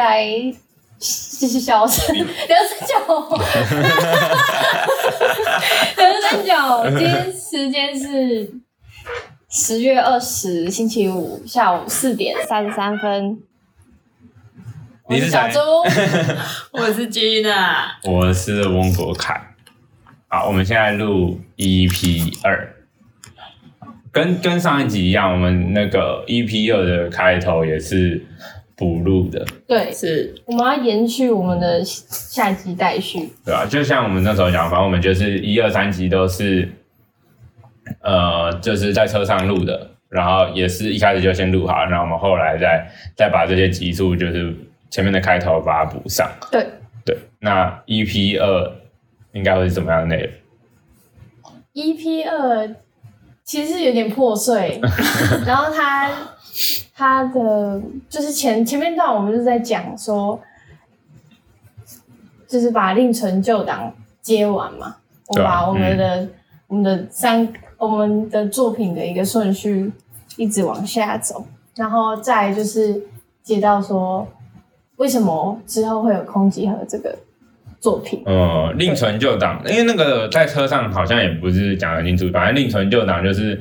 来小陈刘三九，刘三九，今天时间是十月二十星期五下午四点三十三分。你是小猪，我是君啊，我是翁国凯。好，我们现在录 EP 二，跟跟上一集一样，我们那个 EP 二的开头也是补录的，对，是我们要延续我们的下集待续。对吧、就像我们那时候讲，反正我们就是一二三集都是，呃，就是在车上录的，然后也是一开始就先录好，然后我们后来再再把这些集数，就是前面的开头把它补上。对，对，那 EP 二应该会是怎么样的内容？EP 二其实有点破碎，然后它它的就是前前面段我们就在讲说，就是把另存旧档接完嘛，我把我们的、我们的三我们的作品的一个顺序一直往下走，然后再就是接到说为什么之后会有空集合这个作品，呃，另存旧档，因为那个在车上好像也不是讲得清楚，反正另存旧档就是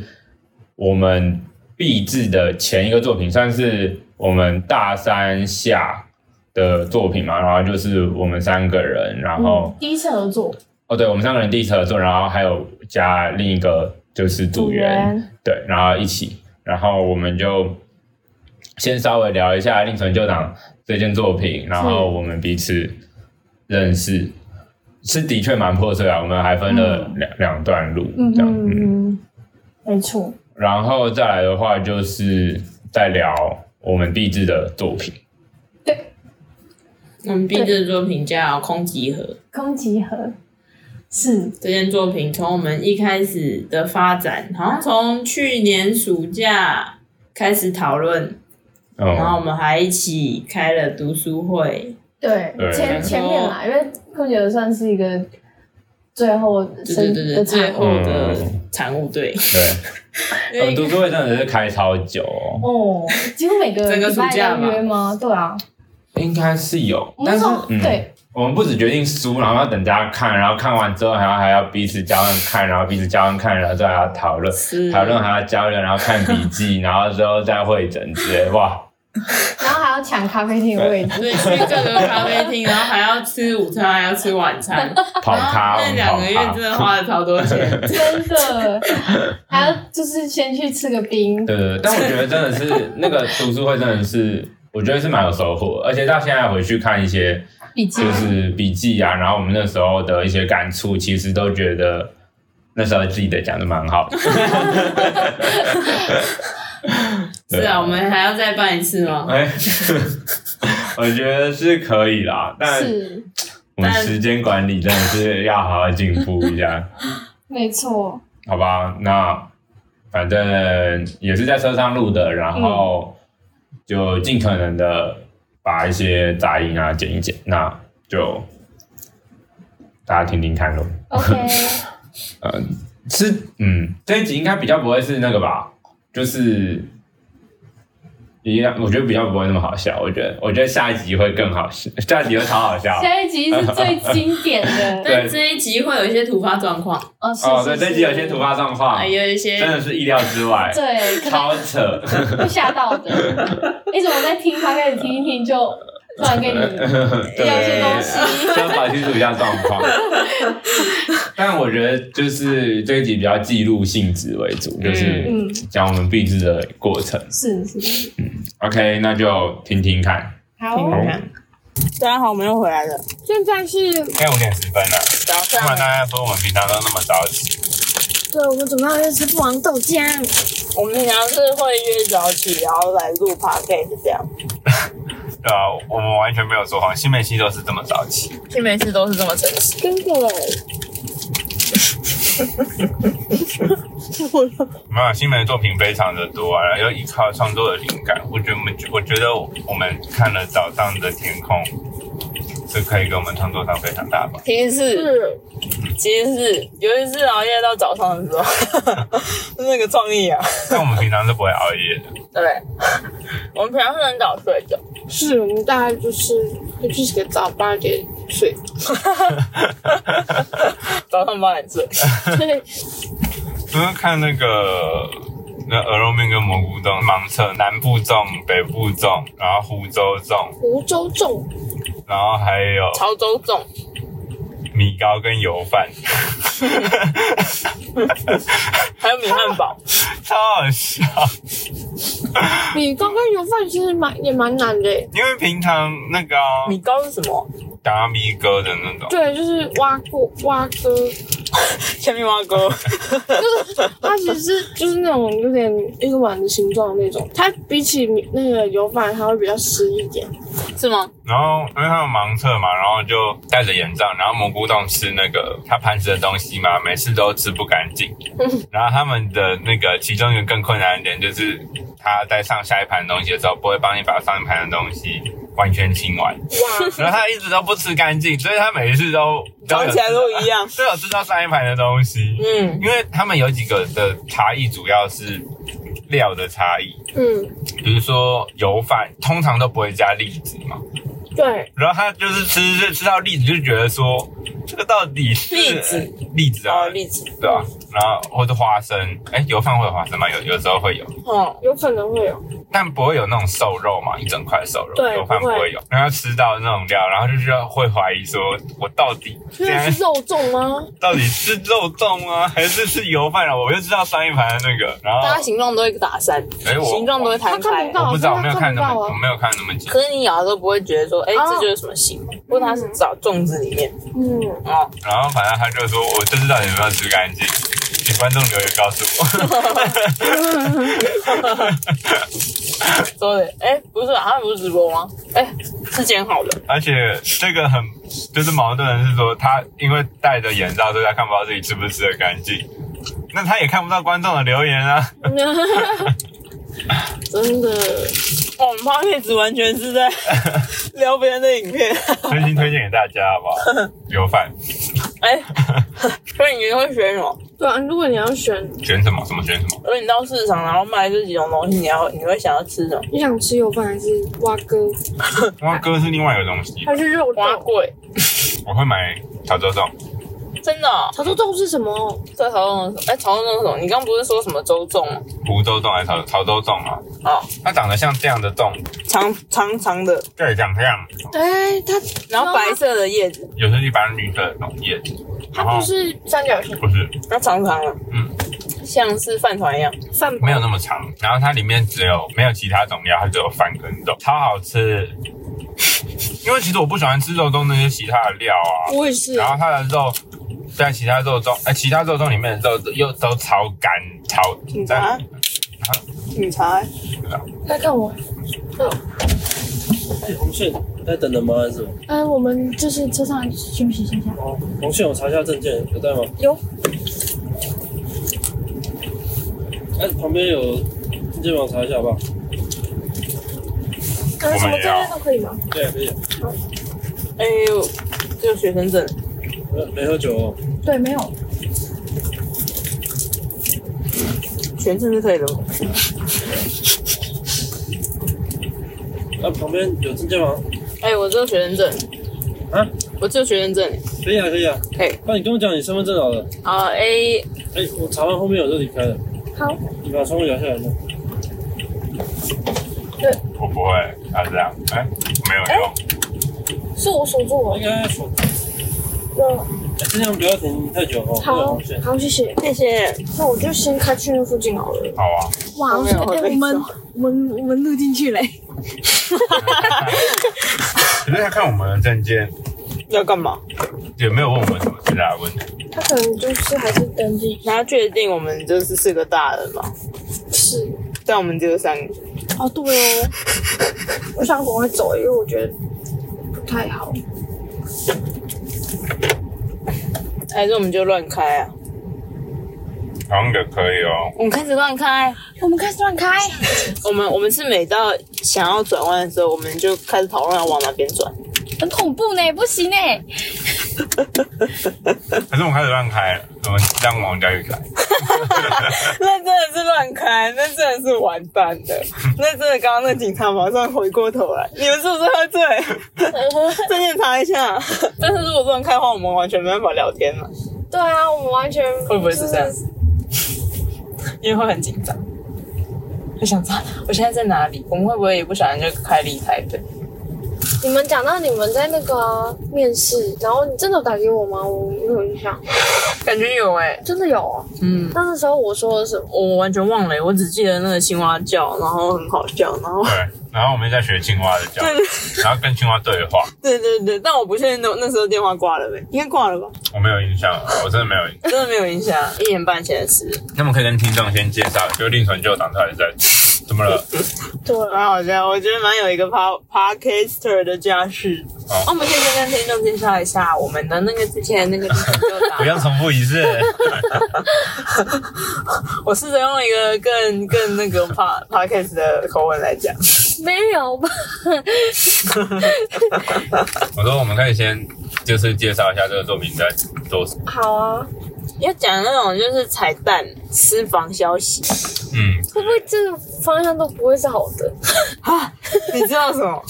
我们毕制的前一个作品，算是我们大三下的作品嘛，然后就是我们三个人，然后、嗯、第一次合作哦，对，我们三个人第一次合作，然后还有加另一个就是组员，对，然后一起，然后我们就先稍微聊一下另存旧档这件作品，然后我们彼此认识，是的确蛮破碎啊。我们还分了两、两段路，嗯这样，嗯嗯，嗯，没错。然后再来的话，就是在聊我们毕制的作品，对。我们毕制的作品叫《空集合》。空集合。是。这件作品从我们一开始的发展，好像从去年暑假开始讨论，然后我嗯，们还一起开了读书会，对对。前前面啦，因为空集合算是一个最后对生对对对，的最。后的嗯产物对。对，我们读书会真的是开超久哦，哦，几乎每个整个暑假约吗？对啊，应该是有但是嗯，对。我们不只决定书，然后要等大家看，然后看完之后还要还要彼此交换看，然后彼此交换看，然后再还要讨论，是。讨论还要交流，然后看笔记，然后之后再会诊之类，哇，然后还要抢咖啡厅的位置。对，去各个咖啡厅，然后还要吃午餐，还要吃晚餐，跑咖，那两个月真的花了超多钱。真的，还要就是先去吃个冰，对对对，但我觉得真的是那个读书会真的是，我觉得是蛮有收获，而且到现在回去看一些笔记就是笔记啊，然后我们那时候的一些感触，其实都觉得那时候记得讲的蛮好的。是啊，我们还要再办一次吗？哎，我觉得是可以啦，但是我们时间管理真的是要好好进步一下，没错，好吧？那反正也是在车上录的，然后就尽可能的把一些杂音啊剪一剪，那就大家听听看咯。OK，嗯，是，嗯，这一集应该比较不会是那个吧，就是。一样，我觉得比较不会那么好笑。我觉得，我觉得下一集会更好笑，下一集会超好笑。下一集是最经典的，对这一集会有一些突发状况，哦，是哦，对，这集有些突发状况还，有一些真的是意料之外，对，超扯。会吓到的。你怎么在听？他开始听一听就突然给你 对，要一些东西就要搞清楚一下状况。但我觉得就是这一集比较记录性质为主，就是嗯，讲我们毕制的过程。是是，嗯 OK，那就听听看。好。大家好，我们又回来了。现在是现在五点十分了，早不然大家说我们平常都那么早起。对，我们准备要去吃不王豆浆。我们平常是会约早起，然后来录 podcast 这样。对啊，我们完全没有说谎，新美期都是这么早起。新美系都是这么诚实。真的，没有，新美的作品非常的多啊，然后依靠创作的灵感，我觉得我们我觉得我们看了早上的天空，是可以给我们创作上非常大的帮助。其实是，其实是有一次熬夜到早上的时候，是 那个创意啊。但我们平常是不会熬夜的。对，我们平常是很早睡的。是我们大概就是会去洗个澡，八点睡。早上八点睡。对，就是看那个那鹅肉面跟蘑菇冻盲测，南部粽、北部粽，然后湖州粽，湖州粽，然后还有潮州粽，米糕跟油饭，还有米汉堡。超好笑。米糕跟油饭其实蛮也蛮难的耶。因为平常那个啊米糕是什么？达米哥的那种，对，就是挖过挖哥，下面蛙哥。就 是它其实是就是那种有点一个碗的形状的那种。它比起米那个油饭，它会比较湿一点。是吗？然后因为他们盲测嘛，然后就戴着眼罩，然后蘑菇洞吃那个他盘子的东西嘛，每次都吃不干净。然后他们的那个其中一个更困难一点就是，他在上下一盘东西的时候，不会帮你把上一盘的东西完全清完，哇，然后他一直都不吃干净，所以他每一次都长起来都一样。都有吃到上一盘的东西。嗯，因为他们有几个的差异，主要是料的差异，嗯，比如说油饭通常都不会加栗子嘛，对，然后他就是吃吃吃到栗子，就觉得说这个到底是栗子栗子啊，哦，栗子。对啊、然后或者花生，哎，油饭会有花生吗？有有时候会有，哦，有可能会有。但不会有那种瘦肉嘛，一整块瘦肉，对油饭不不会会有。然后吃到那种料，然后就是会怀疑说，我到底现在是肉粽吗？到底是肉粽吗，还是是油饭啊？我就知道上一盘的那个，然后大家形状都会打散，哎我形状都会摊开他看不。到我不知道，我没有看那么，我没有看那么紧。可是你咬的时候不会觉得说，哎、哦这就是什么形？不过他是找粽子里面嗯，哦。然后反正他就说，我这次到底有没有吃干净？请观众留言告诉我。说的，哎、不是啊，他不是直播吗？哎、是剪好的。而且这个很就是矛盾的是说，他因为戴着眼罩，所以他看不到自己吃不吃的干净。那他也看不到观众的留言啊。真的，哦我们 p o d c 完全是在 聊别人的影片。真心推荐给大家，好不好？油饭哎、所以你会选什么？对啊。如果你要选，选什么？什么选什么？如果你到市场然后卖这几种东西，你要你会想要吃什么？你想吃油饭还是蛙哥？蛙哥是另外一个东西，还是肉粽？花贵，我会买潮州粽。真的、哦？潮州粽是什么？对潮州粽是，哎、潮州粽是什么？你刚不是说什么粥粽吗？湖州粽还是潮潮州粽啊？哦，它长得像这样的粽，长长长的，对，长这样，哎，它然后白色的叶子，有时一般绿色的那种叶子，它不是三角形不是它长长的，嗯，像是饭团一样。饭没有那么长，然后它里面只有没有其他种料，它只有饭跟肉，超好吃。因为其实我不喜欢吃肉粽那些其他的料啊，我也是。然后它的肉在其他肉粽，哎、其他肉粽里面的肉又都超干超，警察，警察，在看我。哎，红线在等人吗？还是什么？嗯，我们就是车上休息一下下。哦，红线，我查一下证件，有带吗？有。哎，旁边有证件帮我查一下好不好？呃，什么证件都可以吗？对啊，可以好。哎呦，这个学生证，呃没喝酒哦。对，没有。学生证是可以的吗？那旁边有证件吗？哎、我只有学生证，啊，我只有学生证。可以啊，可以啊。可以。那你跟我讲你身份证好了。啊，A 哎，我查完后面我就离开了。好，你把窗户摇下来吗？我不会，啊这样，哎、没有用，是我锁住了应。该锁。嗯，哎，尽量不要停太久哦。好。好，谢谢。谢谢。那我就先开去那附近好了。好啊。哇，我们我们我们录进去嘞。可是他看我们的证件，要干嘛？也没有问我们什么其他的问题。他可能就是还是登记他确定我们就是四个大人嘛？是。但我们只有三个。哦，对哦。我想赶快走，因为我觉得不太好。还是我们就乱开啊？好像也可以哦。我们开始乱开。我们开始乱开。我们我们是每到想要转弯的时候，我们就开始讨论要往哪边转。很恐怖呢，不行呢。可是我们开始乱开了，我们让王佳玉开。那真的是乱开，那真的是完蛋的。那真的，刚刚那警察马上回过头来，你们是不是喝醉？证件查一下。但是如果乱开的话，我们完全没办法聊天了。对啊，我们完全会不会是这样？因为会很紧张，会想知道我现在在哪里。我们会不会也不小心就开离台北？你们讲到你们在那个啊面试，然后你真的有打给我吗？我没有印象，感觉有哎、真的有啊。嗯，那那时候我说的什么？我完全忘了、我只记得那个青蛙叫，然后很好笑，然后对，然后我们在学青蛙的叫，然后跟青蛙对话。对对对，但我不确定那那时候电话挂了没，应该挂了吧？我没有印象，我真的没有印象。真的没有印象，一年半前的事，那么可以跟听众先介绍，就令纯旧党到底在怎么了？对，蛮好笑，我觉得蛮有一个 pod podcaster 的架势。哦哦，我们先跟听众介绍一下我们的那个之前那个不要重复一次。我试着用一个更更那个 pod podcast 的口吻来讲。没有吧？我说我们可以先就是介绍一下这个作品在做什么。好啊，要讲那种就是彩蛋、私房消息嗯，会不会这个方向都不会是好的？啊，你知道什么？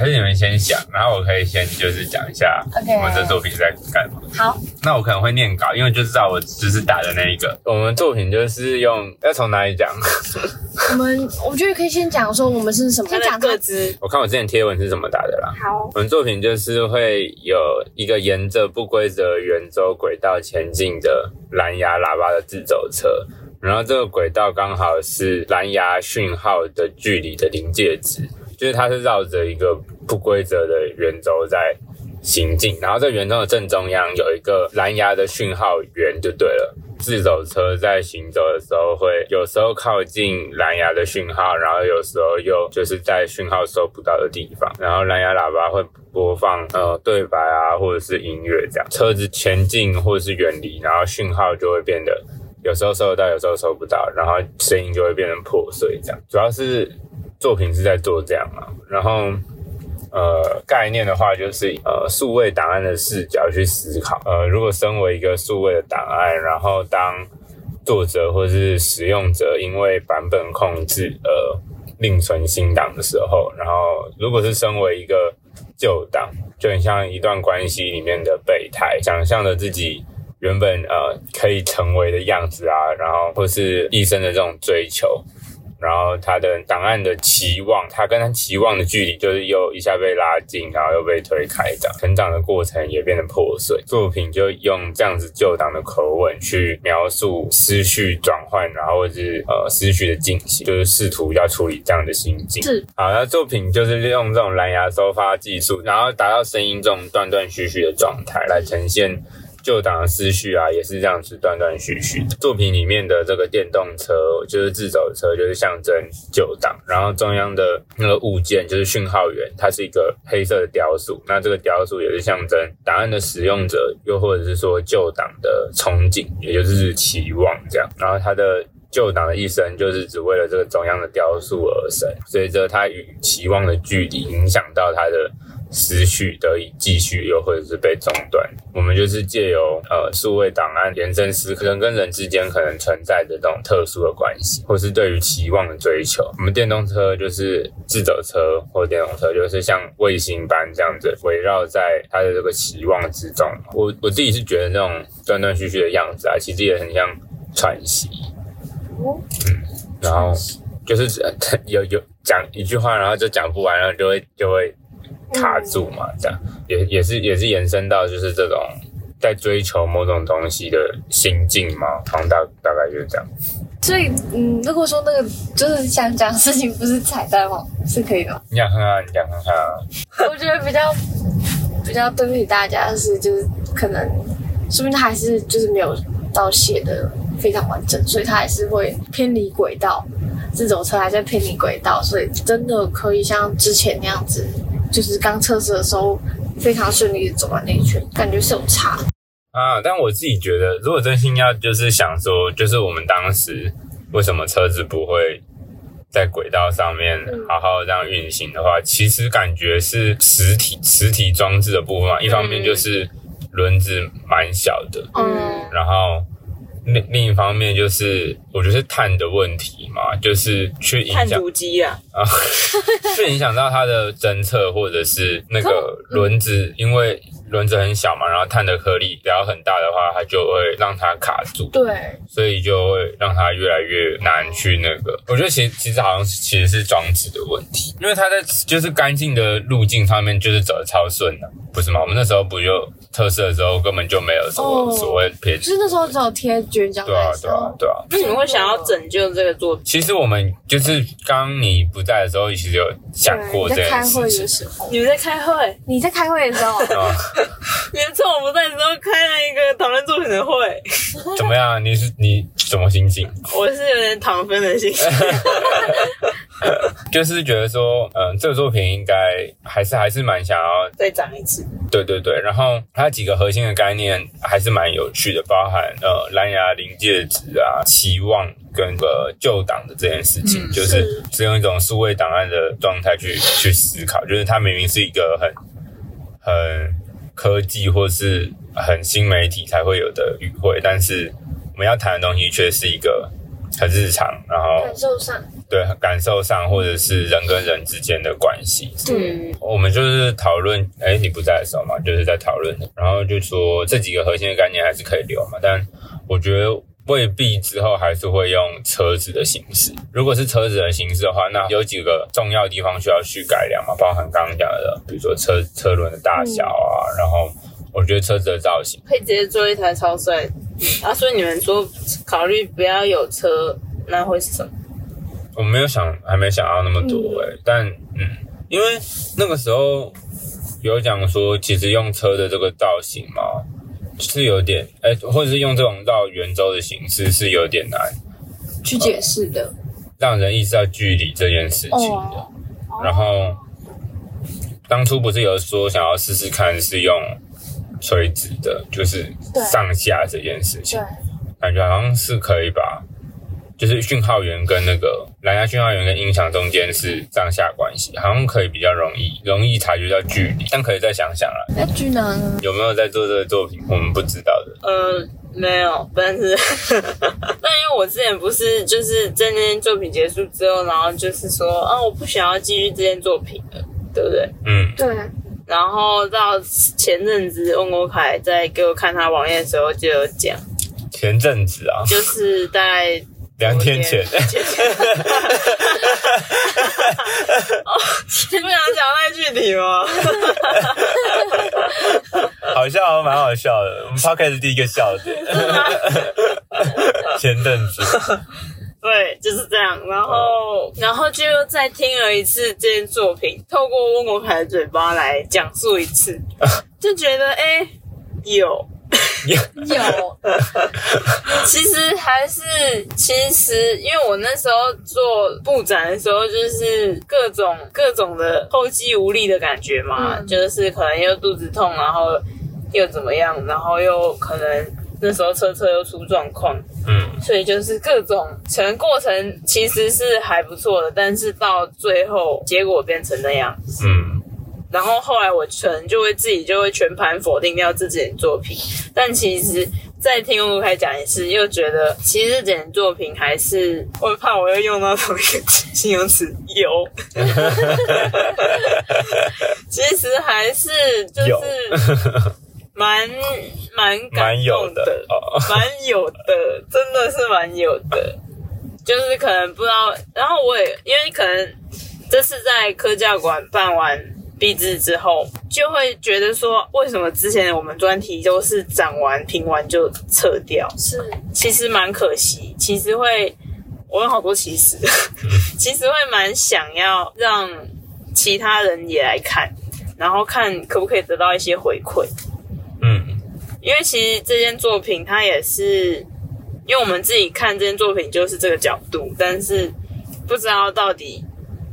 还是你们先想，然后我可以先就是讲一下我们这作品在干嘛。好，那我可能会念稿，因为就知道我就是打的那一个。我们作品就是用要从哪里讲？我们我觉得可以先讲说我们是什么，先讲它各自我看我之前贴文是怎么打的啦。好，我们作品就是会有一个沿着不规则圆周轨道前进的蓝牙喇叭的自走车，然后这个轨道刚好是蓝牙讯号的距离的临界值，就是它是绕着一个不规则的圆周在行进，然后在圆周的正中央有一个蓝牙的讯号源就对了。自走车在行走的时候会有时候靠近蓝牙的讯号，然后有时候又就是在讯号收不到的地方，然后蓝牙喇叭会播放呃对白啊或者是音乐这样。车子前进或者是远离，然后讯号就会变得有时候收得到，有时候收不到，然后声音就会变成破碎这样。主要是作品是在做这样啊，然后。呃，概念的话就是呃，数位档案的视角去思考。呃，如果身为一个数位的档案，然后当作者或是使用者因为版本控制而另存新档的时候，然后如果是身为一个旧档，就很像一段关系里面的备胎，想象着自己原本呃可以成为的样子啊，然后或是一生的这种追求。然后他的档案的期望，他跟他期望的距离就是又一下被拉近，然后又被推开，这样成长的过程也变得破碎。作品就用这样子旧档的口吻去描述思绪转换，然后或是呃思绪的进行，就是试图要处理这样的心境。是好，那作品就是利用这种蓝牙收发技术，然后达到声音这种断断续续的状态来呈现。旧档的思绪啊，也是这样子断断续续。作品里面的这个电动车，就是自走车，就是象征旧档。然后中央的那个物件就是讯号源，它是一个黑色的雕塑。那这个雕塑也是象征档案的使用者，又或者是说旧档的憧憬，也就是期望这样。然后它的旧党的一生就是只为了这个中央的雕塑而生，随着他与期望的距离，影响到他的思绪得以继续，又或者是被中断。我们就是借由呃数位档案延伸思人跟人之间可能存在的这种特殊的关系，或是对于期望的追求。我们电动车就是自走车或电动车，就是像卫星般这样子围绕在它的这个期望之中。我我自己是觉得那种断断续续的样子啊，其实也很像喘息。然后就是 有有讲一句话，然后就讲不完，然后就会就会卡住嘛，这样也也是也是延伸到就是这种在追求某种东西的心境嘛，好像大大概就是这样。所以，嗯，如果说那个就是想讲事情不是彩蛋哦，是可以的吗。你想看看，你想看看啊，我觉得比较比较对不起大家的是，就是可能说明他还是就是没有到写的非常完整，所以他还是会偏离轨道，自走车还在偏离轨道，所以真的可以像之前那样子，就是刚测试的时候非常顺利的走完那一圈，感觉是有差。啊，但我自己觉得，如果真心要就是想说，就是我们当时为什么车子不会在轨道上面好好这样运行的话，其实感觉是实体实体装置的部分嘛。一方面就是轮子蛮小的，嗯，然后另另一方面就是我觉得是碳的问题嘛，就是去影响碳足迹啊，啊，去影响到它的侦测或者是那个轮子，因为轮子很小嘛，然后碳的颗粒不要很大的话，它就会让它卡住，对，所以就会让它越来越难去那个。我觉得其实其实好像是其实是装置的问题，因为它在就是干净的路径上面就是走的超顺的，不是吗？我们那时候不就测试的时候根本就没有什么哦所谓偏就是那时候只有贴绝交对啊的时候，，对啊对啊。那你们会想要拯救这个作品？其实我们就是刚你不在的时候，其实有想过这对你在开件事情会的。时候，你们在开会，你在开会的时候，啊，你们趁我不在的时候开了一个讨论作品的会，怎么样？你是你什么心情？我是有点躺分的心情。就是觉得说，嗯，这个作品应该还是还是蛮想要，再涨一次，对对对。然后它几个核心的概念还是蛮有趣的，包含呃蓝牙临界值啊、期望跟个旧档的这件事情，嗯就是是用一种数位档案的状态去去思考，就是它明明是一个很很科技或是很新媒体才会有的语汇，但是我们要谈的东西却是一个很日常，然后感受上，对感受上或者是人跟人之间的关系。嗯，我们就是讨论，哎，你不在的时候嘛，就是在讨论，然后就说这几个核心的概念还是可以留嘛，但我觉得未必之后还是会用车子的形式。如果是车子的形式的话，那有几个重要地方需要去改良嘛，包含刚刚讲的，比如说车车轮的大小啊，然后我觉得车子的造型，可以直接做一台超帅啊！所以你们说考虑不要有车，那会是什么？我没有想，还没想到那么多哎、但嗯，因为那个时候有讲说，其实用车的这个造型嘛，是有点哎、或者是用这种绕圆周的形式是有点难去解释的。让人意识到距离这件事情的。哦，然后当初不是有说想要试试看是用垂直的，就是上下这件事情，，感觉好像是可以把，就是讯号源跟那个蓝牙讯号源跟音响中间是上下关系，好像可以比较容易容易察觉到距离，但可以再想想啦，那居呢？有没有在做这个作品，我们不知道的。呃，没有，但是，但因为我之前不是就是在那件作品结束之后，然后就是说啊，我不想要继续这件作品了，对不对？嗯，对，然后到前阵子翁国凯在给我看他网页的时候就有讲，前阵子啊，就是大概两天前，你不想讲太具体吗？好笑，蛮好笑的。我们 podcast 第一个笑点，前阵子，对，就是这样。然后，然后就又再听了一次这件作品，透过温国凯的嘴巴来讲述一次，就觉得哎、有。有，其实还是，其实因为我那时候做布展的时候，就是各种各种的后继无力的感觉嘛，嗯。就是可能又肚子痛，然后又怎么样，然后又可能那时候车车又出状况，嗯，所以就是各种成过程其实是还不错的，但是到最后结果变成那样，嗯，然后后来我可能就会自己就会全盘否定掉自己的作品，但其实，在听吴开讲一次，又觉得其实这件作品还是，我怕我又用到同一个 形容词油，其实还是就是蛮蛮感蛮有动的哦，蛮有的，真的是蛮有的。就是可能不知道，然后我也因为可能这次在科教馆办完毕制之后，就会觉得说，为什么之前我们专题都是展完评完就撤掉？是其实蛮可惜，其实会，我有好多其实，其实会蛮想要让其他人也来看，然后看可不可以得到一些回馈。嗯，因为其实这件作品它也是，因为我们自己看这件作品就是这个角度，但是不知道到底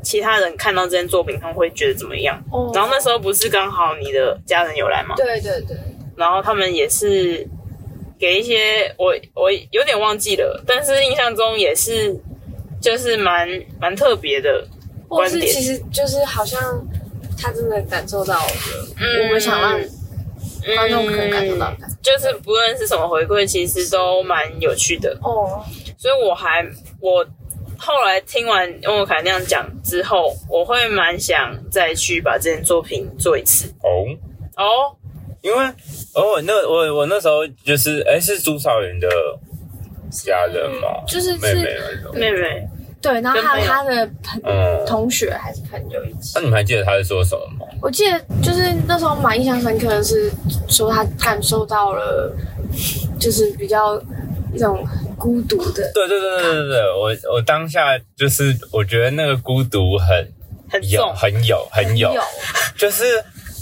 其他人看到这件作品他们会觉得怎么样。哦然后那时候不是刚好你的家人有来吗？对对对，然后他们也是给一些我我有点忘记了，但是印象中也是就是蛮蛮特别的观点。是其实就是好像他真的感受到了，嗯我们想让观众可以感受到的。就是不论是什么回馈，其实都蛮有趣的。哦，所以我还我后来听完翁凯那样讲之后，我会蛮想再去把这件作品做一次。哦，哦，因为哦，我那我我那时候就是哎，是朱少云的家人嘛？就是妹妹是那种。妹妹，对，然后还有他的朋嗯，同学还是朋友一起那。你们还记得他在说什么吗？我记得就是那时候蛮印象深刻的是说他感受到了，就是比较一种孤独的，对对对对对对，我我当下就是我觉得那个孤独很很有，很有很有，就是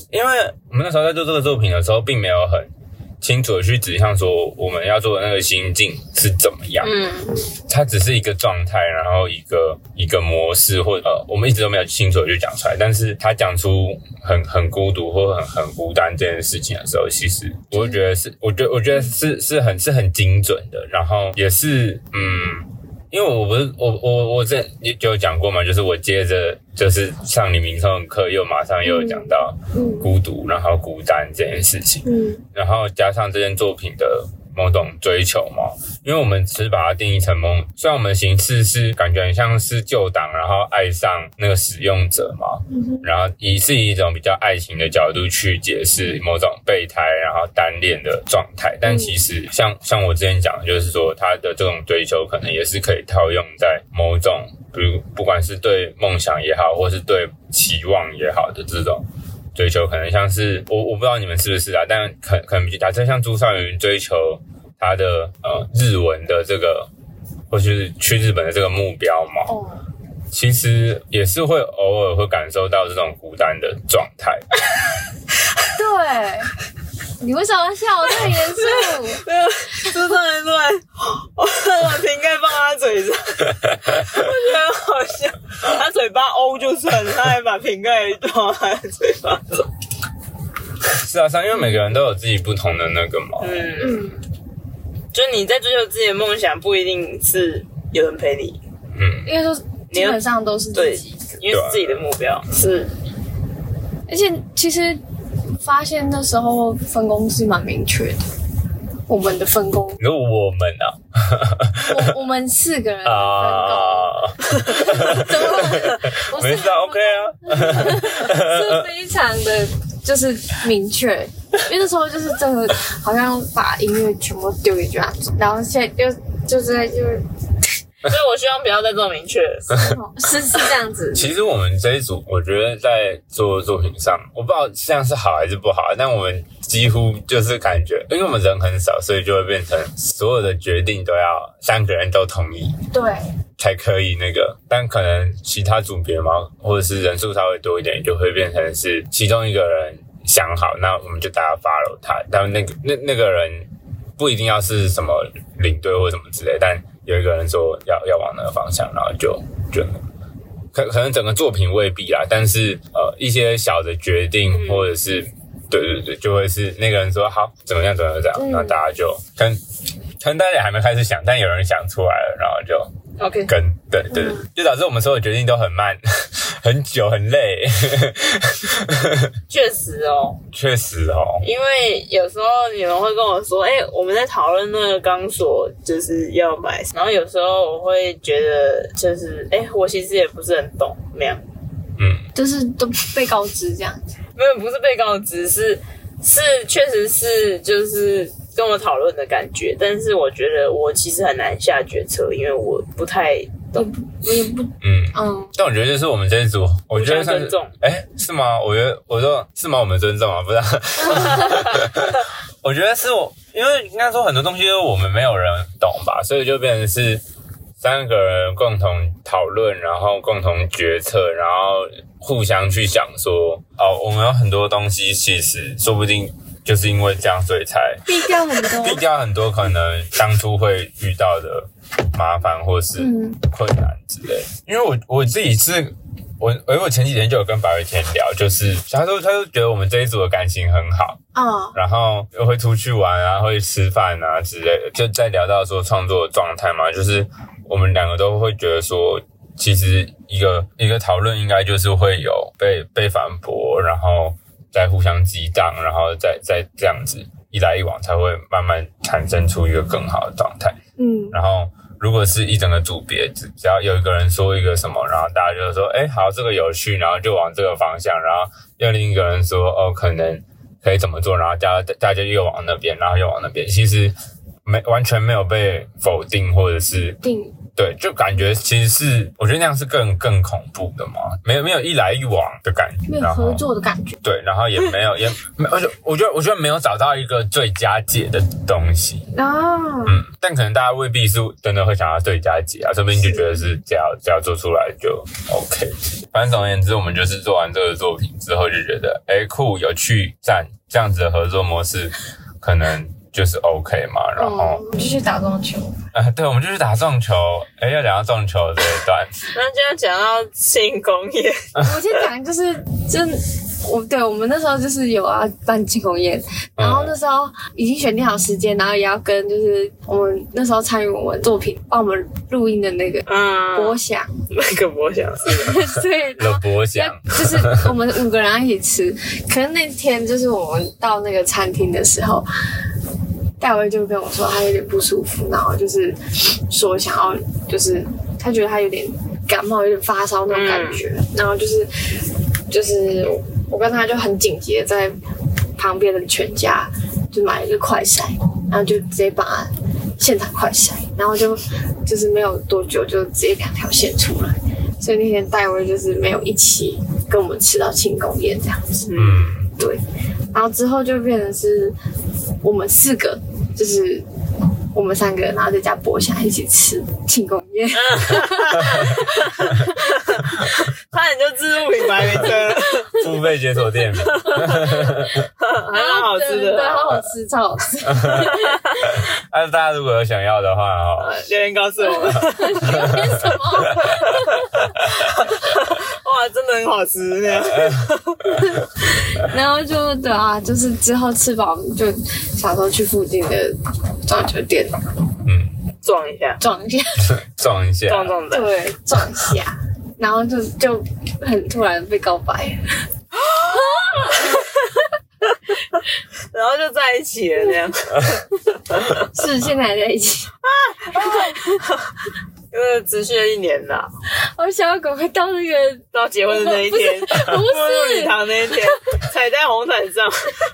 因为我们那时候在做这个作品的时候，并没有很清楚的去指向说我们要做的那个心境是怎么样，嗯，它只是一个状态，然后一个一个模式，或呃，我们一直都没有清楚的去讲出来。但是他讲出很很孤独或很很孤单这件事情的时候，其实我会觉得是，我觉得我觉得是是很是很精准的，然后也是嗯。因为我不是我我我这你就有讲过嘛，就是我接着就是上李明聪的课，又马上又讲到嗯孤独，然后孤单这件事情。嗯然后加上这件作品的某种追求嘛，因为我们只是把它定义成梦，虽然我们的形式是感觉很像是旧党，然后爱上那个使用者嘛，嗯然后以是以一种比较爱情的角度去解释某种备胎然后单恋的状态，但其实像像我之前讲的，就是说他的这种追求可能也是可以套用在某种，比如不管是对梦想也好，或是对期望也好的这种。追求可能像是我我不知道你们是不是啊，但可可能假设像朱少云追求他的呃日文的这个，或是去日本的这个目标嘛，哦，其实也是会偶尔会感受到这种孤单的状态。对，你为什么要笑得这么严肃？没有，就突然突然，我把瓶盖放他嘴上，我觉得好笑。他嘴巴欧就算了，他还把瓶盖放他的嘴巴上。是啊，是啊，因为每个人都有自己不同的那个嘛。嗯，嗯，就你在追求自己的梦想，不一定是有人陪你，嗯，应该说基本上都是对自己。，因为是自己的目标。是，而且其实发现那时候分工是蛮明确的，我们的分工，你说我们啊？我我们四个人啊，工，怎么了？不是没事啊，OK 啊，是非常的就是明确，因为那时候就是真的好像把音乐全部丢给这样子，然后现在就就是在就是 所以我希望不要再这么明确。是是这样子，其实我们这一组，我觉得在做作品上，我不知道这样是好还是不好，但我们几乎就是感觉，因为我们人很少，所以就会变成所有的决定都要三个人都同意对，才可以那个。但可能其他组别嘛，或者是人数稍微多一点，就会变成是其中一个人想好，那我们就大家 follow 他，但那个那那个人不一定要是什么领队或什么之类，但有一个人说要要往那个方向，然后就就可可能整个作品未必啦，但是呃一些小的决定嗯。或者是、对对对，就会是那个人说好怎么样怎么样这样，嗯。那大家就可能可能大家也还没开始想，但有人想出来了，然后就 OK，跟对对，对就导致我们所有决定都很慢、很久、很累。确实哦，确实哦，因为有时候你们会跟我说，哎、我们在讨论那个钢索就是要买，然后有时候我会觉得就是，哎、我其实也不是很懂那样，嗯，就是都被告知这样子，没有不是被告知，是是确实是就是跟我讨论的感觉，但是我觉得我其实很难下决策，因为我不太懂，我也不嗯，嗯，但我觉得这是我们这一组，我觉得算是尊重，哎，是吗？我觉得我说是吗？我们尊重啊，不是啊？我觉得是我，因为应该说很多东西都我们没有人懂吧，所以就变成是三个人共同讨论，然后共同决策，然后互相去想说，哦，我们有很多东西其实说不定就是因为这样，所以才避掉很多，避掉很多可能当初会遇到的麻烦或是嗯困难之类。因为我我自己是。我因为我前几天就有跟白伟天聊，就是他说他就觉得我们这一组的感情很好，啊，然后又会出去玩啊，会吃饭啊之类的，就在聊到说创作的状态嘛，就是我们两个都会觉得说，其实一个一个讨论应该就是会有被被反驳，然后再互相激荡，然后再再这样子一来一往，才会慢慢产生出一个更好的状态。嗯，然后如果是一整个组别，只只要有一个人说一个什么，然后大家就说，哎，好，这个有趣，然后就往这个方向，然后又另一个人说，哦，可能可以怎么做，然后大家大家又往那边，然后又往那边，其实没完全没有被否定，或者是定对，就感觉其实是我觉得那样是更更恐怖的嘛，没有没有一来一往的感觉，没有合作的感觉。对，然后也没有 也没，而且我觉得我觉得没有找到一个最佳解的东西。啊，嗯，但可能大家未必是真的会想要最佳解啊，说不定就觉得是只要只要做出来就 OK。反正总而言之，我们就是做完这个作品之后就觉得，哎，酷，有趣，赞，这样子的合作模式可能就是 OK 嘛。然后，哦，我就去打撞球。啊，对，我们就去打撞球。哎，要讲到撞球这一段，那就要讲到庆功宴，我先讲，就是就我对我们那时候就是有要办庆功宴，然后那时候已经选定好时间，然后也要跟就是我们那时候参与我们作品帮我们录音的那个嗯，博翔，那个博想是，对，然了后博想，就是我们五个人一起吃，可是那天就是我们到那个餐厅的时候，戴维就跟我说他有点不舒服，然后就是说想要就是他觉得他有点感冒，有点发烧那种感觉，然后就是就是我跟他就很紧急的在旁边的全家就买了一个快筛，然后就直接把他现场快筛，然后就就是没有多久就直接两条线出来。所以那天戴维就是没有一起跟我们吃到庆功宴这样子，嗯，对。然后之后就变成是我们四个，就是我们三个人，然后再加博翔一起吃庆功宴。差点就自入品牌名称了，付费解锁店名，还蛮好吃对，的。好好吃，超好吃。但是大家如果有想要的话哦，留言告诉我们，什么？哇，真的很好吃那样。然后就对啊，就是之后吃饱就想说去附近的撞球店嗯，撞一下，撞一下，撞一下，撞撞的，对，撞一下。然后就就很突然被告白，然后就在一起了那样。是现在还在一起。因为持续了一年啦，我想要赶快到那个到结婚的那一天，不是 步入礼堂那一天，踩在红毯上，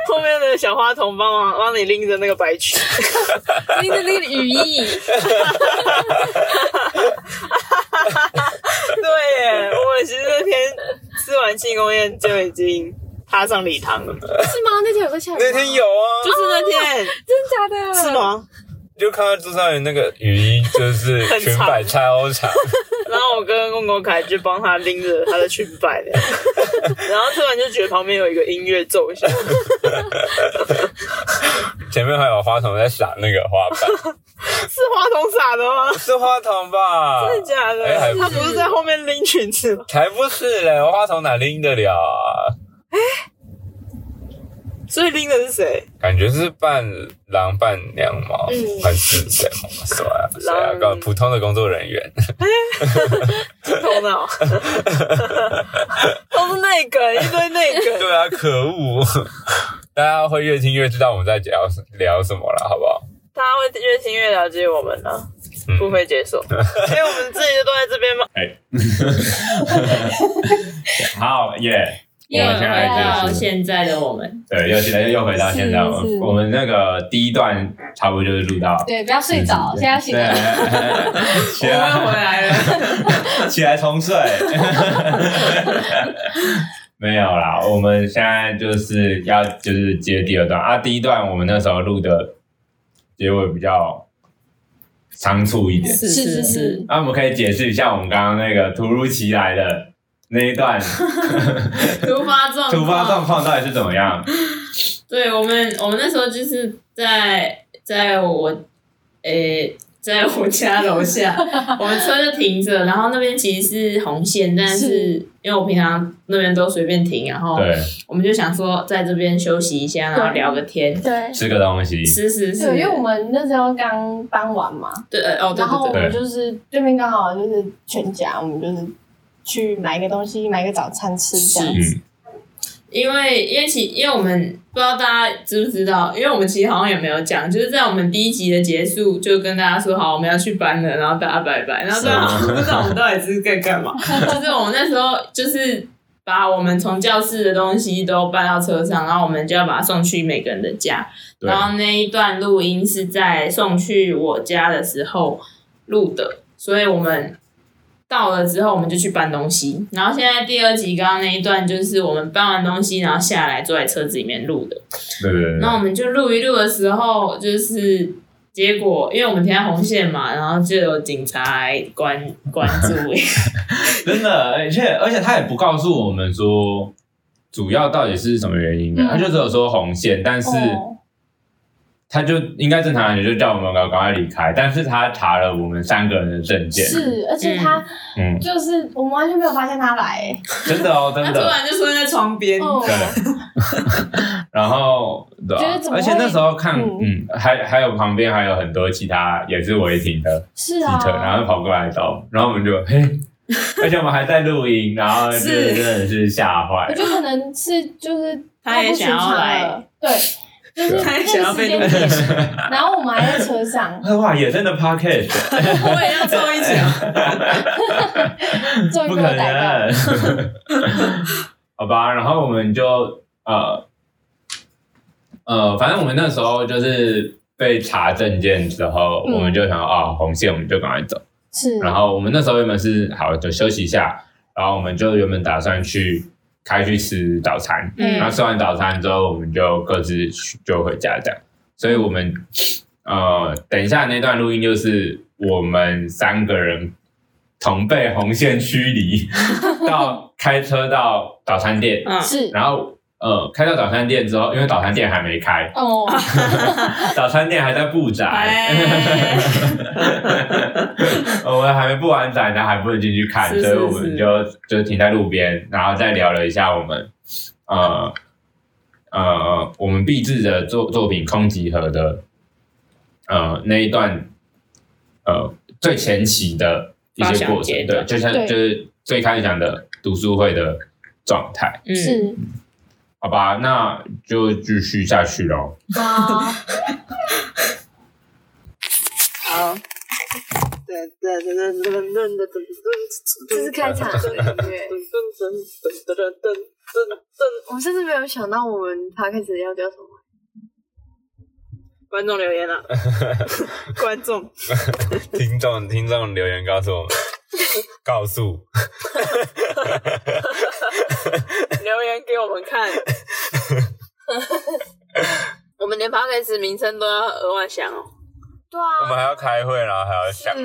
后面的小花童帮忙帮你拎着那个白裙，拎着那个雨衣，对耶，我们其实那天吃完庆功宴就已经踏上礼堂了，是吗？那天有在下雨吗？那天有啊，就是那天，真的假的？是？吗？就看到桌上有那个雨衣，就是 裙摆超长，然后我跟公公凯就帮他拎着他的裙摆的，然后突然就觉得旁边有一个音乐奏响，前面还有花筒在撒那个花瓣，是花童撒的吗？是花童吧？真的假的？他不是在后面拎裙子吗？才不是嘞，花童哪拎得了啊？所以拎的是谁？感觉是伴郎伴娘嘛，嗯还是谁？谁啊？谁啊？郎个普通的工作人员，头脑，都是内梗，一堆内梗。对啊，可恶！大家会越听越知道我们在聊聊什么了，好不好？大家会越听越了解我们呢、嗯付费解锁，因为我们自己就都在这边嘛。哎，好耶！我又回们现在到就是现在的我们，对，又现在又回到现在，我们我们那个第一段差不多就是录到，对，不要睡着，现在醒对了。，起来回来了。起来重睡。没有啦，我们现在就是要就是接第二段啊。第一段我们那时候录的结尾比较仓促一点，是是是是是，那、我们可以解释一下我们刚刚那个突如其来的那一段。突发状况，突发状况到底是怎么样？对我们，我们那时候就是在在我诶、在我家楼下，我们车就停着，然后那边其实是红线，但是是。因为我平常那边都随便停，然后对，我们就想说在这边休息一下，然后聊个天。对，吃个东西，是是是，对，因为我们那时候刚搬完嘛，对呃哦对然后我对对，们就是对面刚好就是全家，我们就是去买个东西，买个早餐吃这样子。嗯，因为因为其因为我们不知道大家知不知道，因为我们其实好像也没有讲，就是在我们第一集的结束就跟大家说好我们要去搬了，然后大家拜拜，然后大家好像不知道我们到底是在干嘛，就是我们那时候就是把我们从教室的东西都搬到车上，然后我们就要把它送去每个人的家，然后那一段录音是在送去我家的时候录的，所以我们到了之后我们就去搬东西。然后现在第二集刚刚那一段就是我们搬完东西，然后下来坐在车子里面录的。对对对那我们就录一录的时候，就是结果因为我们停在红线嘛，然后就有警察来关关注。真的，而且而且他也不告诉我们说主要到底是什么原因的，嗯他就只有说红线，但是哦他就应该正常人就叫我们赶赶快离开，但是他查了我们三个人的证件，是，而且他嗯，就是我们完全没有发现他来、欸，真的哦，真他突的，然就出现在床边，哦，对。然后对啊。觉得怎么而且那时候看，嗯。嗯，还还有旁边还有很多其他也是违停的是啊，机车，然后跑过来找，然后我们就嘿，而且我们还在录音，然后就是。真的是吓坏我觉得可能是就是他也想要来，对，就是想要被录个时间点，然后我们还在车上，哇，野生的 podcast，我也要凑一脚。终于不可能，好吧，然后我们就呃呃，反正我们那时候就是被查证件之后，嗯。我们就想啊、红线，我们就赶快走。是，然后我们那时候原本是好就休息一下，然后我们就原本打算去开去吃早餐，嗯。然后吃完早餐之后，我们就各自就回家这样。所以我们呃，等一下那段录音就是我们三个人同被红线驱离，到开车到早餐店，嗯，是，然后呃开到早餐店之后，因为早餐店还没开，哦，早餐店还在布展。哎。我们还没布完展，然后还不能进去看，是是所以我们就就停在路边，然后再聊了一下我们呃呃我们毕制的作作品空集合的呃那一段呃最前期的一些过程，对，就像就是最开始讲的读书会的状态，嗯，是，好吧，那就继续下去喽。好，噔噔噔噔，这是开场的音乐。噔噔噔噔噔噔噔噔，我甚至没有想到我们他开始要叫什么。观众留言了，观众，听众，听众留言告诉我们。告诉留言给我们看。我们连 p o d 名称都要额外想哦，对啊，我们还要开会，然后还要想，是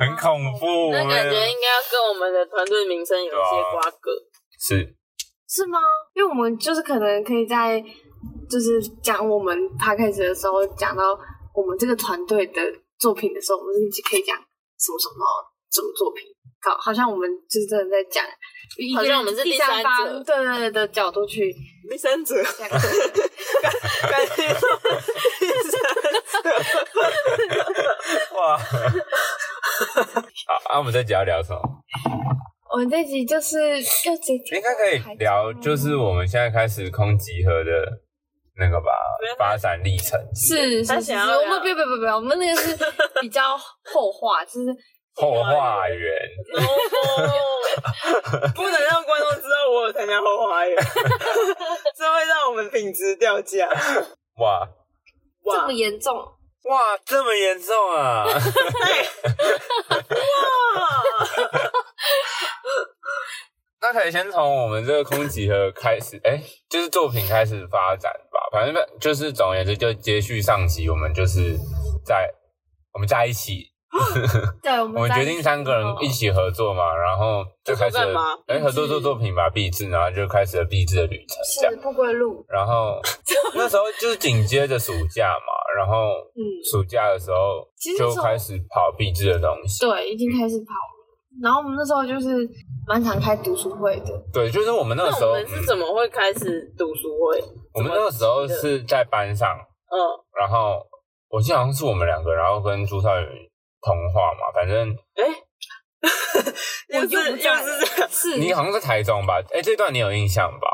很恐怖。那我感觉应该要跟我们的团队名称有一些瓜葛。是是吗？因为我们就是可能可以在就是讲我们 p 开始的时候讲到我们这个团队的作品的时候，我们是可以讲什么什么什么作品，好好像我们就是真的在讲，好像我们是第第三方者对对对的角度去第三者，讲。感觉第三者。哇，好，啊，我们这集要聊什么？我们这集就是要直接应该可以聊，就是我们现在开始空集合的那个吧，发展历程。是是是，我们不要不要不要，我们那个是比较后话，就是后花园，哦，不能让观众知道我有参加后花园，这会让我们品质掉价。哇这么严重。哇，这么严重啊！那可以先从我们这个空集合开始，哎、就是作品开始发展吧。反正就是总而言之，就接续上集，我们就是在我们在一起，对，我我们决定三个人一起合作嘛，然后就开始哎、合作做作品吧，毕制，然后就开始了毕制的旅程，这样是。不归路，然后 那时候就是紧接着暑假嘛，然后嗯，暑假的时候就开始跑毕制的东西。对，已经开始跑了。然后我们那时候就是蛮常开读书会的，对，就是我们那那个时候，我们是怎么会开始读书会？我们那个时候是在班上，嗯，然后我记得好像是我们两个，然后跟朱少宇通话嘛，反正哎，我 又是这样，是你好像在台中吧？哎，这段你有印象吧？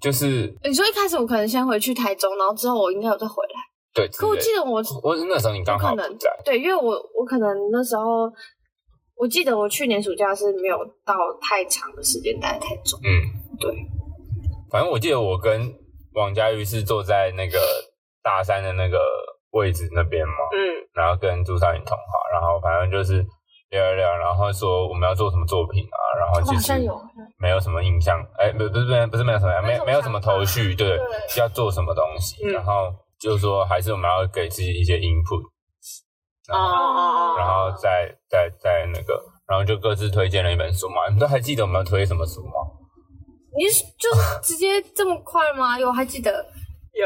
就是你说一开始我可能先回去台中，然后之后我应该有再回来。对，可我记得我我那时候你刚好不不可能在，对，因为我我可能那时候，我记得我去年暑假是没有到太长的时间待在台中。嗯，对。反正我记得我跟王佳瑜是坐在那个大山的那个位置那边嘛，嗯，然后跟朱少云通话，然后反正就是聊一聊，然后说我们要做什么作品啊，然后哦其实好像有，没有什么印象，哎，不不是不是不是没有什么，没没没有什么头绪，对，对。要做什么东西，嗯。然后就说还是我们要给自己一些 input，然后、哦。然后再再再那个，然后就各自推荐了一本书嘛，你们都还记得我们要推什么书吗？你是就是直接这么快吗？有还记得？有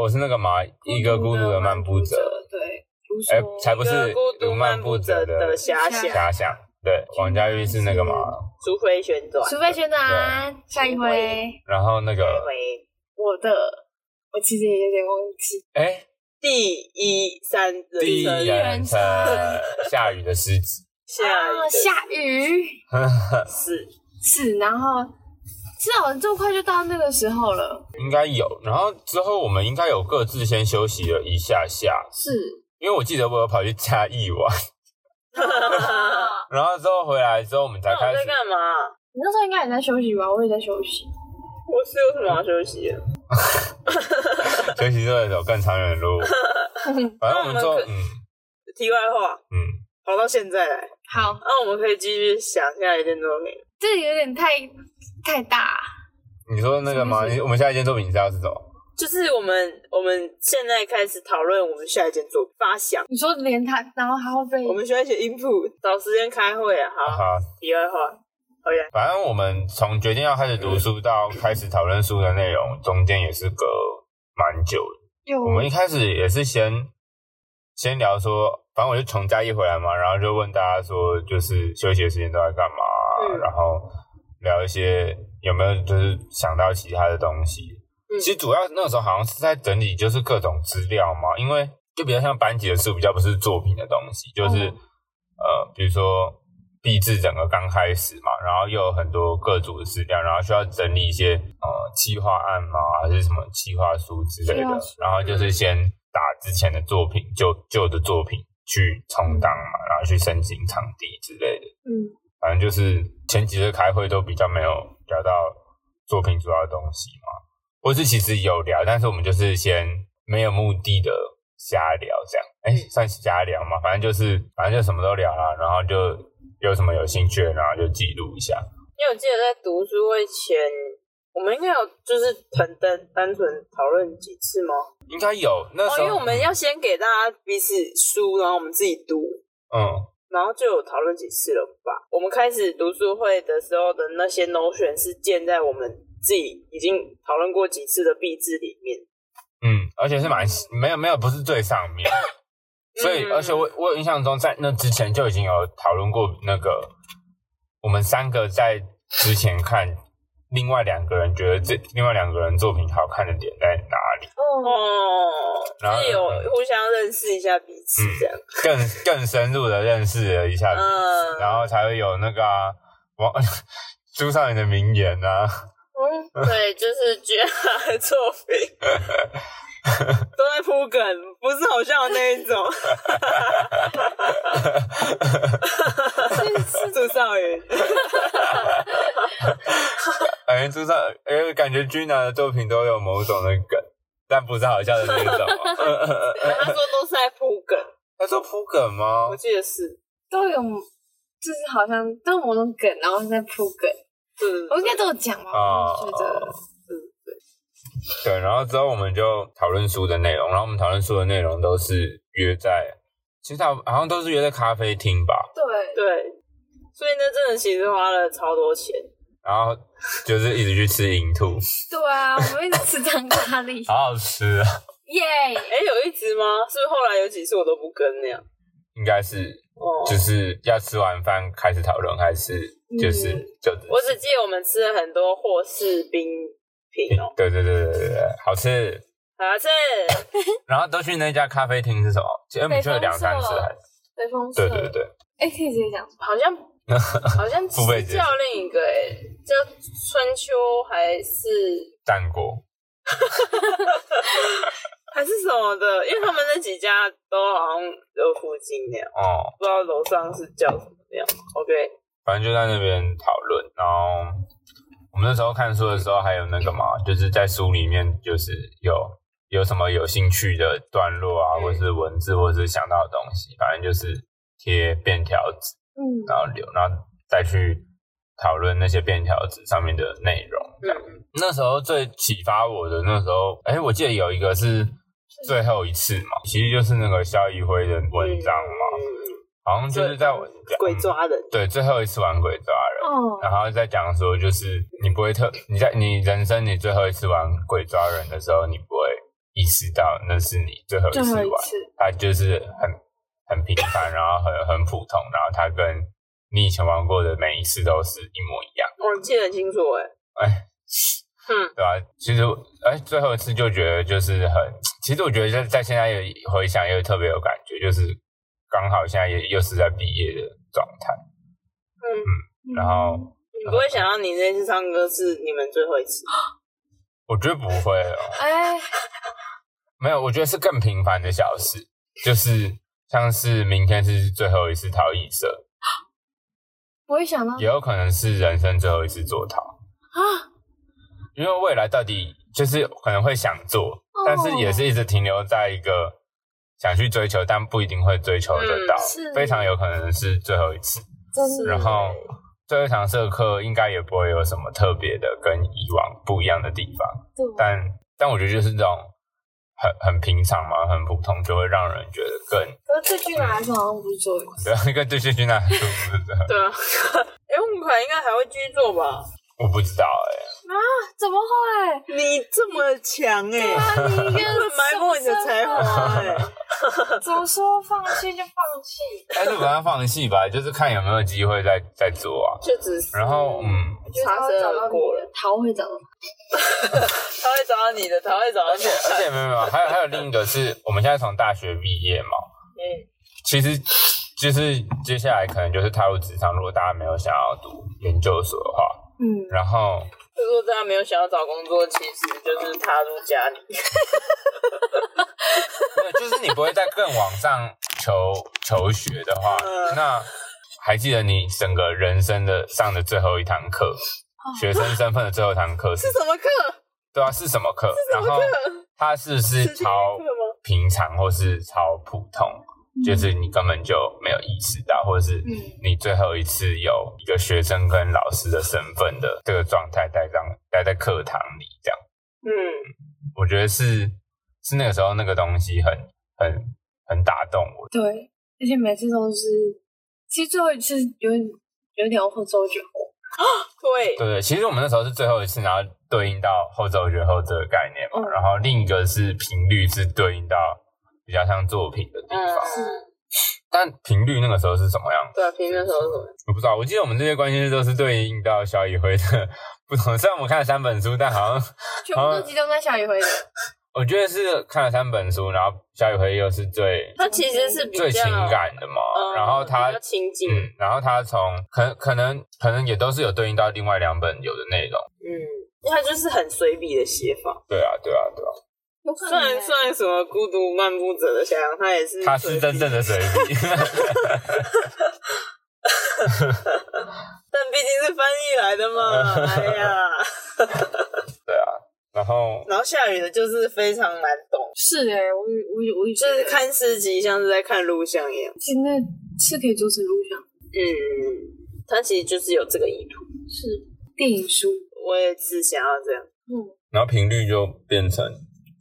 我是那个嘛，一个孤独的漫步者，对，哎才不是孤独漫步者的的遐想，遐想，对，王佳玉是那个嘛，除非旋转，除非旋转，下一回。然后那个，回我的，我其实也有点忘记。哎，第一三人第一人称 下雨的狮子，下下雨 是是，然后是哦，这么快就到那个时候了，应该有，然后之后我们应该有各自先休息了一下下，是。因为我记得我有跑去嘉义玩，然后之后回来之后我们才开始，干嘛？你那时候应该也在休息吧？我也在休息。我是有什么要休息的？休息之后有更长远的路，反正我们做，嗯题外话，嗯，跑到现在来，好，那我们可以继续想下一件作品。这有点太太大。你说那个吗？我们下一件作品你知道是什么？就是我们我们现在开始讨论我们下一件作品发想，你说连他，然后还会被我们需要一些 input，找时间开会啊。好，好，第二话，OK，反正我们从决定要开始读书到开始讨论书的内容，中间也是隔蛮久的。有我们一开始也是先先聊说，反正我就从嘉义回来嘛，然后就问大家说，就是休息的时间都在干嘛，嗯然后聊一些有没有就是想到其他的东西。嗯其实主要那个时候好像是在整理就是各种资料嘛，因为就比较像班级的书，比较不是作品的东西，就是、嗯呃，比如说毕制整个刚开始嘛，然后又有很多各组的资料，然后需要整理一些呃企划案嘛，还是什么计划书之类的然后就是先打之前的作品，旧旧的作品去充当嘛，然后去申请场地之类的。嗯，反正就是前几次开会都比较没有聊到作品主要的东西嘛，或是其实有聊，但是我们就是先没有目的的瞎聊这样，哎、算是瞎聊嘛，反正就是反正就什么都聊啦，然后就有什么有兴趣的，然后就记录一下。因为我记得在读书会前，我们应该有就是很单单纯讨论几次吗？应该有那哦，时候，因为我们要先给大家彼此书，然后我们自己读，嗯然后就有讨论几次了吧？我们开始读书会的时候的那些 notion 是建在我们自己已经讨论过几次的壁纸里面。嗯，而且是蛮没有没有不是最上面，所以嗯而且我我有印象中在那之前就已经有讨论过那个我们三个在之前看另外两个人觉得这另外两个人作品好看的点在哪里，哦，哦，然后互相认识一下彼此。这样。更更深入的认识了一下彼此，嗯。然后才会有那个啊王 朱少爷的名言啊，嗯，对，就是觉得的作品 都在铺梗，不是好笑的那一种。朱少云，感觉朱少呃感觉君南的作品都有某种的梗，但不是好笑的那一种。他说都是在铺梗，他说铺梗吗？我？记得是，都有，就是好像都有某种梗，然后在铺梗，对我应该都有讲吧？哦我觉得，对，然后之后我们就讨论书的内容，然后我们讨论书的内容都是约在，其实好好像都是约在咖啡厅吧，对，对，所以那真的其实花了超多钱。然后就是一直去吃银兔，对啊，我们一直吃张咖喱，好好吃啊，耶！哎，有一直吗？是不是后来有几次我都不跟那样？应该是哦，就是要吃完饭开始讨论，还是就是、嗯就我只记得我们吃了很多霍士冰品哦，对对对对对对，好吃。好吃。然后都去那家咖啡厅是什么？其实我们去了两三次还是？北风社，对对对，哎，可以直接讲，好像 好像付费叫另一个哎、叫春秋还是战果，还是什么的？因为他们那几家都好像有附近那样，哦，不知道楼上是叫什么样。OK，反正就在那边讨论。然后我们那时候看书的时候，还有那个嘛，就是在书里面就是有有什么有兴趣的段落啊，嗯或是文字，或是想到的东西，反正就是贴便条纸，嗯，然后留，然后再去讨论那些便条纸上面的内容。这样，嗯那时候最启发我的，那时候，哎，我记得有一个是最后一次嘛，其实就是那个肖一辉的文章嘛，嗯好像就是在我鬼抓人，对最后一次玩鬼抓人。哦，然后再讲说，就是你不会特你在你人生你最后一次玩鬼抓人的时候，你不会意识到那是你最后一次玩，后一次，它就是很很平凡，然后很很普通，然后它跟你以前玩过的每一次都是一模一样，我记得很清楚哎、哎，嗯，对吧、其实哎，最后一次就觉得就是很，其实我觉得在在现在有回想又特别有感觉，就是刚好现在也又是在毕业的状态。嗯，然后你不会想到你那次唱歌是你们最后一次，我觉得不会哦。哎，没有，我觉得是更平凡的小事，就是像是明天是最后一次逃艺社，我也想到。也有可能是人生最后一次做逃，啊，因为未来到底就是可能会想做，但是也是一直停留在一个想去追求，但不一定会追求得到，非常有可能是最后一次。真，然后最后一堂社课应该也不会有什么特别的跟以往不一样的地方，但但我觉得就是这种很很平常嘛，很普通，就会让人觉得更可是这句来说好像不是最后一次，对，跟对谢君那是不是的？对啊，哎、我们可能应该还会继续做吧？我不知道哎、啊怎么会？你这么强哎、啊，你一个 埋没你的才华哎、怎么说放弃就放弃？但是我刚刚放弃吧，就是看有没有机会再再做啊。就只是然后嗯，我觉得他会找到你的，桃会找到你。他会找到你的，他会找到你。的，而且没有没有，还有还有另一个是我们现在从大学毕业嘛，嗯，其实就是接下来可能就是踏入职场，如果大家没有想要读研究所的话，嗯，然后如果大家没有想要找工作，其实就是踏入家里。没有就是你不会再更往上求求学的话，嗯。那还记得你整个人生的上的最后一堂课，学生身份的最后一堂课是是什么课？对啊，是什么课？然后它是不是是超平常或是超普通？就是你根本就没有意识到，或者是嗯你最后一次有一个学生跟老师的身份的这个状态待在待在课堂里，这样，嗯，我觉得是是那个时候那个东西很很很打动我。对，而且每次都是，其实最后一次有点有点后周觉后，对，对对，其实我们那时候是最后一次，然后对应到后奏觉后这个概念嘛，嗯然后另一个是频率是对应到比较像作品的地嗯方，，但频率那个时候是怎么样的？对啊，平面时候是什么？我不知道，我记得我们这些关键字都是对应到萧以辉的不同。虽然我们看了三本书，但好像全部都集中在小宇辉的。我觉得是看了三本书，然后小雨回忆又是最它其实是比较最情，感的嘛。嗯然后他比较亲近，嗯，然后它从可可能可能也都是有对应到另外两本有的内容。嗯，因为他就是很随笔的写法。对啊，对啊，对啊，有可虽然虽然什么孤独漫步者的想象，他也是他是真正的随笔。但毕竟是翻译来的嘛，哎呀，对啊，然后然后下雨的就是非常难懂，是哎、我我我我就是看诗集像是在看录像一样。现在是可以做成录像，嗯，他其实就是有这个意图，是电影书，我也是想要这样。嗯，然后频率就变成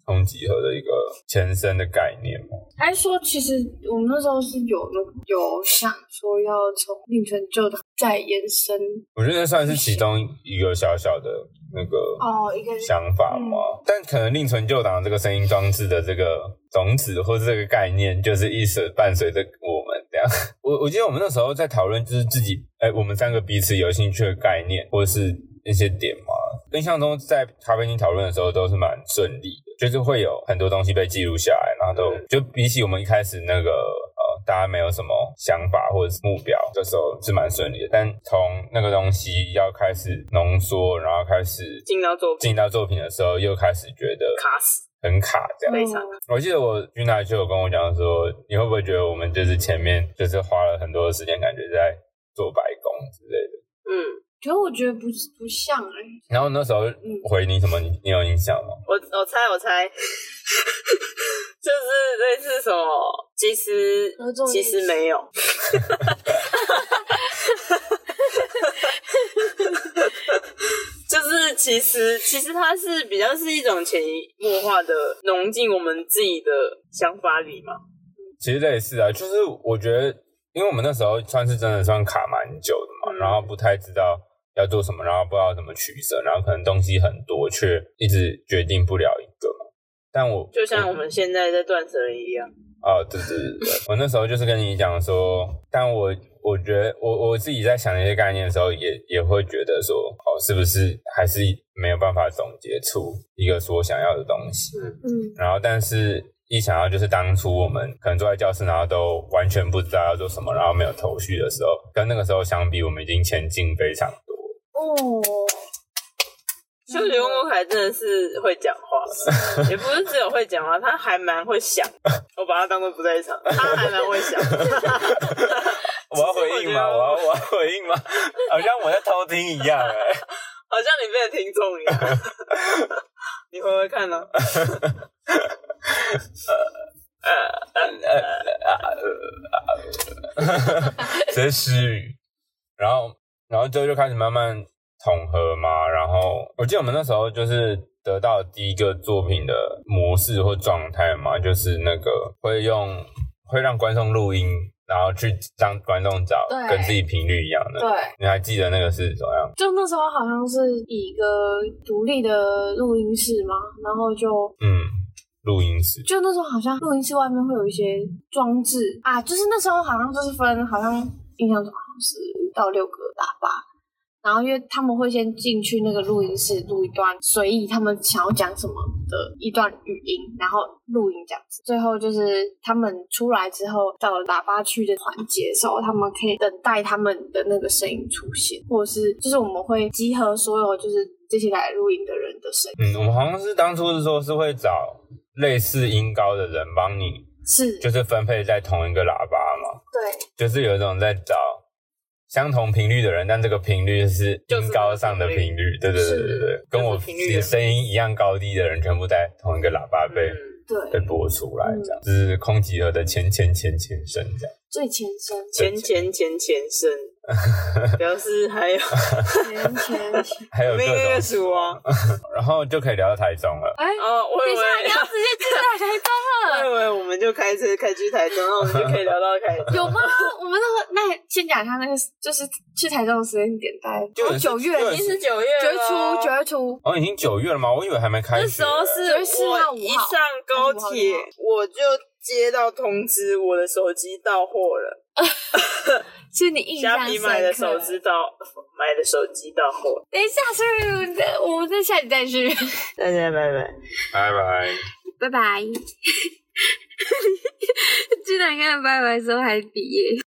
冲集合的一个前身的概念吗。还是说其实我们那时候是有那个有想说要从另存旧的再延伸我觉得算是其中一个小小的那个哦，一个想法嘛。但可能另存旧档这个声音装置的这个种子或是这个概念，就是一直伴随着我们这样。我我记得我们那时候在讨论，就是自己哎、我们三个彼此有兴趣的概念或者是一些点嘛。印象中在咖啡厅讨论的时候都是蛮顺利的，就是会有很多东西被记录下来，然后都就比起我们一开始那个呃大家没有什么想法或者是目标，这时候是蛮顺利的。但从那个东西要开始浓缩，然后开始进到作品进到作品的时候，又开始觉得卡死，很卡这样。非常我记得我君娜就有跟我讲说，你会不会觉得我们就是前面就是花了很多的时间，感觉在做白工之类的？嗯，可是我觉得不不像哎、然后那时候回你什么，你你有印象吗？我我猜我猜，就是类似什么，其实其实没有，就是其实其实它是比较是一种潜移默化的融进我们自己的想法里嘛。其实类似啊，就是我觉得，因为我们那时候算是真的算卡蛮久的嘛，嗯。然后不太知道要做什么，然后不知道怎么取舍，然后可能东西很多，却一直决定不了一个嘛。但我就像我们现在在断舍离一样，哦，对对对对，我那时候就是跟你讲说，但我我觉得我我自己在想一些概念的时候也，也会觉得说，哦，是不是还是没有办法总结出一个所想要的东西？嗯嗯，然后，但是一想到就是当初我们可能坐在教室，然后都完全不知道要做什么，然后没有头绪的时候，跟那个时候相比，我们已经前进非常多。哦，就觉得翁国凯真的是会讲话，也不是只有会讲话，他还蛮会想。我把他当做不在场，他还蛮会想。我要回应吗？我要我要回应吗？好像我在偷听一样哎、好像你变成听众一样。你会不会看呢？直接失语，然后然后之后就开始慢慢统合嘛，然后我记得我们那时候就是得到第一个作品的模式或状态嘛，就是那个会用会让观众录音，然后去让观众找对跟自己频率一样的。对，你还记得那个是怎么样？就那时候好像是以一个独立的录音室嘛，然后就嗯，录音室。就那时候好像录音室外面会有一些装置啊，就是那时候好像就是分，好像印象中好像是五到六个喇叭，然后因为他们会先进去那个录音室录一段随意他们想要讲什么的一段语音，然后录音这样子，最后就是他们出来之后到了喇叭区的环节的时候，他们可以等待他们的那个声音出现，或者是就是我们会集合所有就是这些来录音的人的声音，嗯，我们好像是当初是说是会找类似音高的人帮你，是，就是分配在同一个喇叭嘛。对。就是有一种在找相同频率的人，但这个频率是音高上的频率，对对对对对，跟我就是频率声音一样高低的人，全部在同一个喇叭被、被播出来，这样，就是空集合的前前前前身，这样。最前身，前前前前身，表示还有前前前。还有各没那个种，数啊。然后就可以聊到台中了。哎、哦，我以为等一下，你要直接进到台中我了？以为我们就开车开去台中，然后我们就可以聊到台中。有吗？我们那个，那先讲一下那个，就是去台中的时间点，大概就哦九月，就已经是九月九月初，九月初，哦，已经九月了吗？我以为还没开始。那时候是九月四号我一上高铁我就接到通知，我的手机到货了。是你印象深刻。虾皮买的手机到，买的手机到货。等一下，所以我们再下集再去，大家拜拜。拜拜。拜拜。居 然跟他拜拜的时候还比耶。